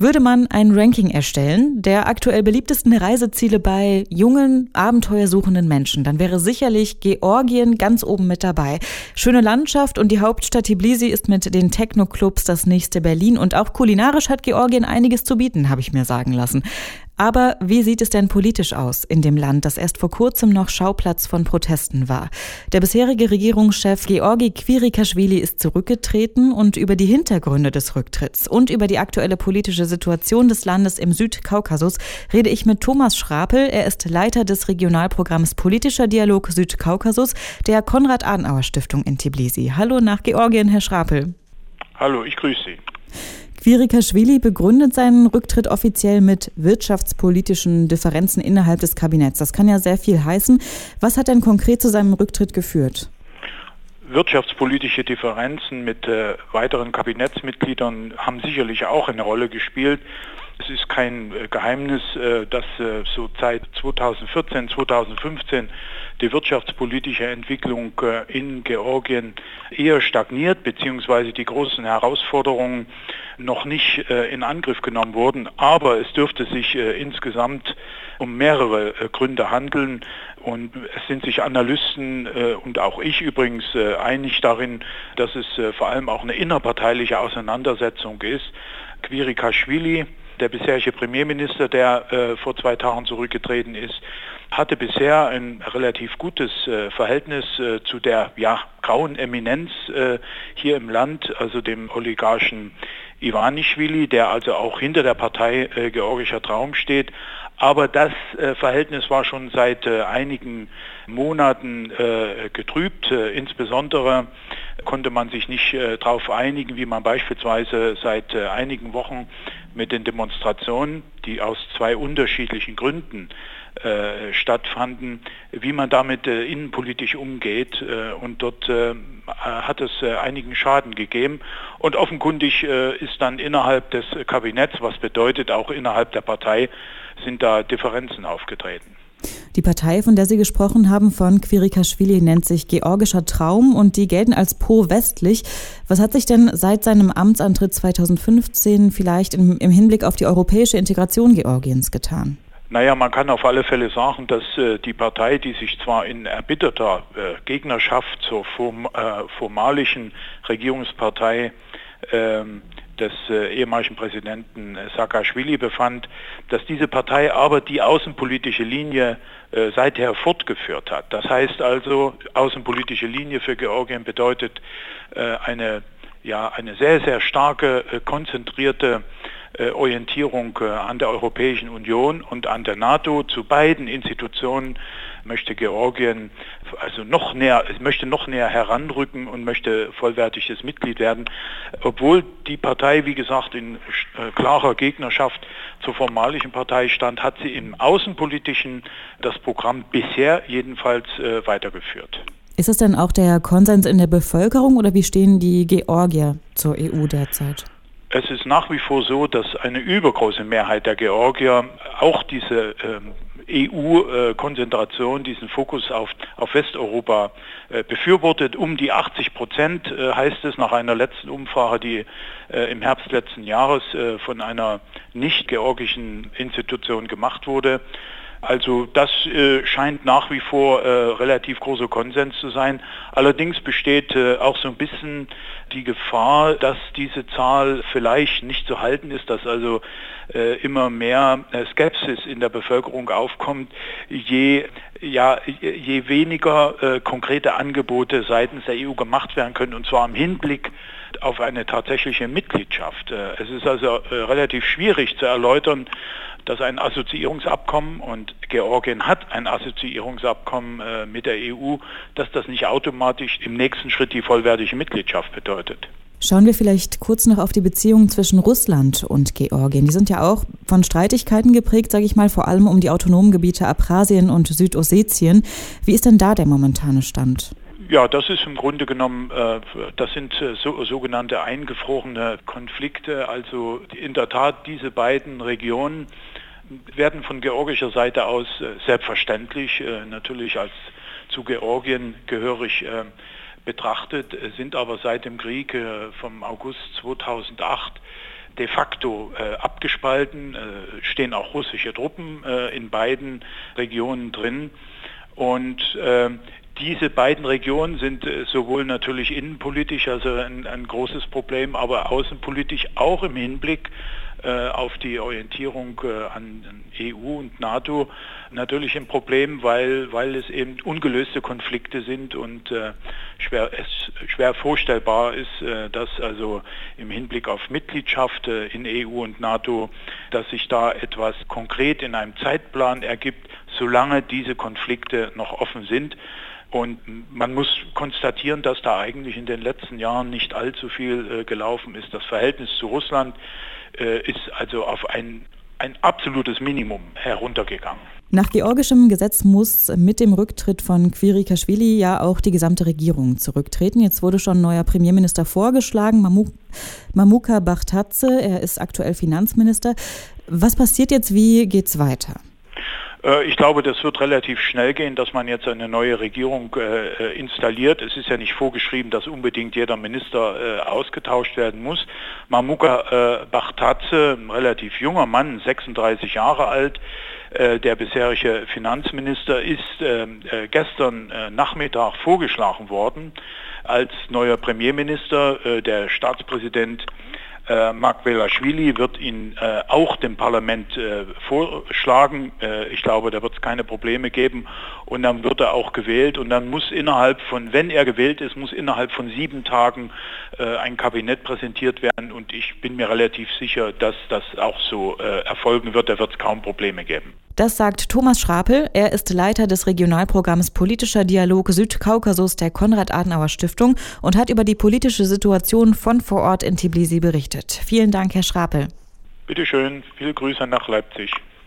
Würde man ein Ranking erstellen der aktuell beliebtesten Reiseziele bei jungen, abenteuersuchenden Menschen, dann wäre sicherlich Georgien ganz oben mit dabei. Schöne Landschaft und die Hauptstadt Tbilisi ist mit den Techno-Clubs das nächste Berlin und auch kulinarisch hat Georgien einiges zu bieten, habe ich mir sagen lassen. Aber wie sieht es denn politisch aus in dem Land, das erst vor kurzem noch Schauplatz von Protesten war? Der bisherige Regierungschef Georgi Quirikaschwili ist zurückgetreten und über die Hintergründe des Rücktritts und über die aktuelle politische Situation des Landes im Südkaukasus rede ich mit Thomas Schrapel. Er ist Leiter des Regionalprogramms Politischer Dialog Südkaukasus der Konrad-Adenauer-Stiftung in Tbilisi. Hallo nach Georgien, Herr Schrapel. Hallo, ich grüße Sie. Quirikaschwili begründet seinen Rücktritt offiziell mit wirtschaftspolitischen Differenzen innerhalb des Kabinetts. Das kann ja sehr viel heißen. Was hat denn konkret zu seinem Rücktritt geführt? Wirtschaftspolitische Differenzen mit äh, weiteren Kabinettsmitgliedern haben sicherlich auch eine Rolle gespielt. Es ist kein äh, Geheimnis, äh, dass äh, so seit 2014, 2015 die wirtschaftspolitische Entwicklung in Georgien eher stagniert, beziehungsweise die großen Herausforderungen noch nicht in Angriff genommen wurden. Aber es dürfte sich insgesamt um mehrere Gründe handeln. Und es sind sich Analysten und auch ich übrigens einig darin, dass es vor allem auch eine innerparteiliche Auseinandersetzung ist. Quirikaschwili, der bisherige Premierminister, der äh, vor zwei Tagen zurückgetreten ist, hatte bisher ein relativ gutes äh, Verhältnis äh, zu der ja, grauen Eminenz äh, hier im Land, also dem Oligarchen Ivanischvili, der also auch hinter der Partei äh, Georgischer Traum steht. Aber das äh, Verhältnis war schon seit einigen Monaten getrübt. insbesondere konnte man sich nicht darauf einigen, wie man beispielsweise seit einigen Wochen mit den Demonstrationen, die aus zwei unterschiedlichen Gründen äh, stattfanden, wie man damit äh, innenpolitisch umgeht. Äh, und dort äh, hat es äh, einigen Schaden gegeben. Und offenkundig äh, ist dann innerhalb des Kabinetts, was bedeutet auch innerhalb der Partei, sind da Differenzen aufgetreten. Die Partei, von der Sie gesprochen haben, von Quirikaschwili, nennt sich Georgischer Traum und die gelten als pro-westlich. Was hat sich denn seit seinem Amtsantritt 2015 vielleicht im, im Hinblick auf die europäische Integration Georgiens getan? Naja, man kann auf alle Fälle sagen, dass äh, die Partei, die sich zwar in erbitterter äh, Gegnerschaft zur form, äh, formalischen Regierungspartei ähm, des äh, ehemaligen Präsidenten äh, Saakashvili befand, dass diese Partei aber die außenpolitische Linie äh, seither fortgeführt hat. Das heißt also, außenpolitische Linie für Georgien bedeutet äh, eine, ja, eine sehr, sehr starke, äh, konzentrierte Orientierung an der Europäischen Union und an der NATO. Zu beiden Institutionen möchte Georgien also noch näher, möchte noch näher heranrücken und möchte vollwertiges Mitglied werden, obwohl die Partei, wie gesagt, in äh, klarer Gegnerschaft zur formalischen Partei stand, hat sie im Außenpolitischen das Programm bisher jedenfalls äh, weitergeführt. Ist es denn auch der Konsens in der Bevölkerung oder wie stehen die Georgier zur EU derzeit? Es ist nach wie vor so, dass eine übergroße Mehrheit der Georgier auch diese ähm, EU-Konzentration, diesen Fokus auf, auf Westeuropa äh, befürwortet. Um die 80 Prozent äh, heißt es nach einer letzten Umfrage, die äh, im Herbst letzten Jahres von einer nicht georgischen Institution gemacht wurde. Also das äh, scheint nach wie vor äh, relativ großer Konsens zu sein. Allerdings besteht äh, auch so ein bisschen die Gefahr, dass diese Zahl vielleicht nicht zu halten ist, dass also äh, immer mehr äh, Skepsis in der Bevölkerung aufkommt, je, ja, je weniger äh, konkrete Angebote seitens der EU gemacht werden können, und zwar im Hinblick auf eine tatsächliche Mitgliedschaft. Es ist also relativ schwierig zu erläutern, dass ein Assoziierungsabkommen und Georgien hat ein Assoziierungsabkommen äh, mit der EU, dass das nicht automatisch im nächsten Schritt die vollwertige Mitgliedschaft bedeutet. Schauen wir vielleicht kurz noch auf die Beziehungen zwischen Russland und Georgien. Die sind ja auch von Streitigkeiten geprägt, sage ich mal, vor allem um die autonomen Gebiete Abchasien und Südossetien. Wie ist denn da der momentane Stand? Ja, das ist im Grunde genommen, äh, das sind äh, so, sogenannte eingefrorene Konflikte. Also in der Tat, diese beiden Regionen werden von georgischer Seite aus äh, selbstverständlich natürlich als zu Georgien gehörig betrachtet, sind aber seit dem Krieg vom August 2008 de facto äh, abgespalten, äh, stehen auch russische Truppen äh, in beiden Regionen drin. Und äh, diese beiden Regionen sind äh, sowohl natürlich innenpolitisch, also ein, ein großes Problem, aber außenpolitisch auch im Hinblick äh, auf die Orientierung äh, an EU und NATO natürlich ein Problem, weil, weil es eben ungelöste Konflikte sind und schwer, es schwer vorstellbar ist, dass also im Hinblick auf Mitgliedschaft in EU und NATO, dass sich da etwas konkret in einem Zeitplan ergibt, solange diese Konflikte noch offen sind. Und man muss konstatieren, dass da eigentlich in den letzten Jahren nicht allzu viel äh, gelaufen ist. Das Verhältnis zu Russland äh, ist also auf ein, ein absolutes Minimum heruntergegangen. Nach georgischem Gesetz muss mit dem Rücktritt von Quirikashvili ja auch die gesamte Regierung zurücktreten. Jetzt wurde schon neuer Premierminister vorgeschlagen, Mamuk Mamuka Bachtadze. Er ist aktuell Finanzminister. Was passiert jetzt? Wie geht's weiter? Äh, ich glaube, das wird relativ schnell gehen, dass man jetzt eine neue Regierung äh, äh, installiert. Es ist ja nicht vorgeschrieben, dass unbedingt jeder Minister äh, ausgetauscht werden muss. Mamuka äh, Bachtadze, ein relativ junger Mann, 36 Jahre alt, äh, der bisherige Finanzminister, ist gestern Nachmittag vorgeschlagen worden als neuer Premierminister. der Staatspräsident äh, Mark Velashvili wird ihn äh, auch dem Parlament äh, vorschlagen. Äh, ich glaube, da wird es keine Probleme geben. Und dann wird er auch gewählt. Und dann muss innerhalb von, wenn er gewählt ist, muss innerhalb von sieben Tagen äh, ein Kabinett präsentiert werden. Und ich bin mir relativ sicher, dass das auch so äh, erfolgen wird. Da wird es kaum Probleme geben. Das sagt Thomas Schrapel. Er ist Leiter des Regionalprogramms Politischer Dialog Südkaukasus der Konrad-Adenauer-Stiftung und hat über die politische Situation von vor Ort in Tbilisi berichtet. Vielen Dank, Herr Schrapel. Bitte schön, viele Grüße nach Leipzig.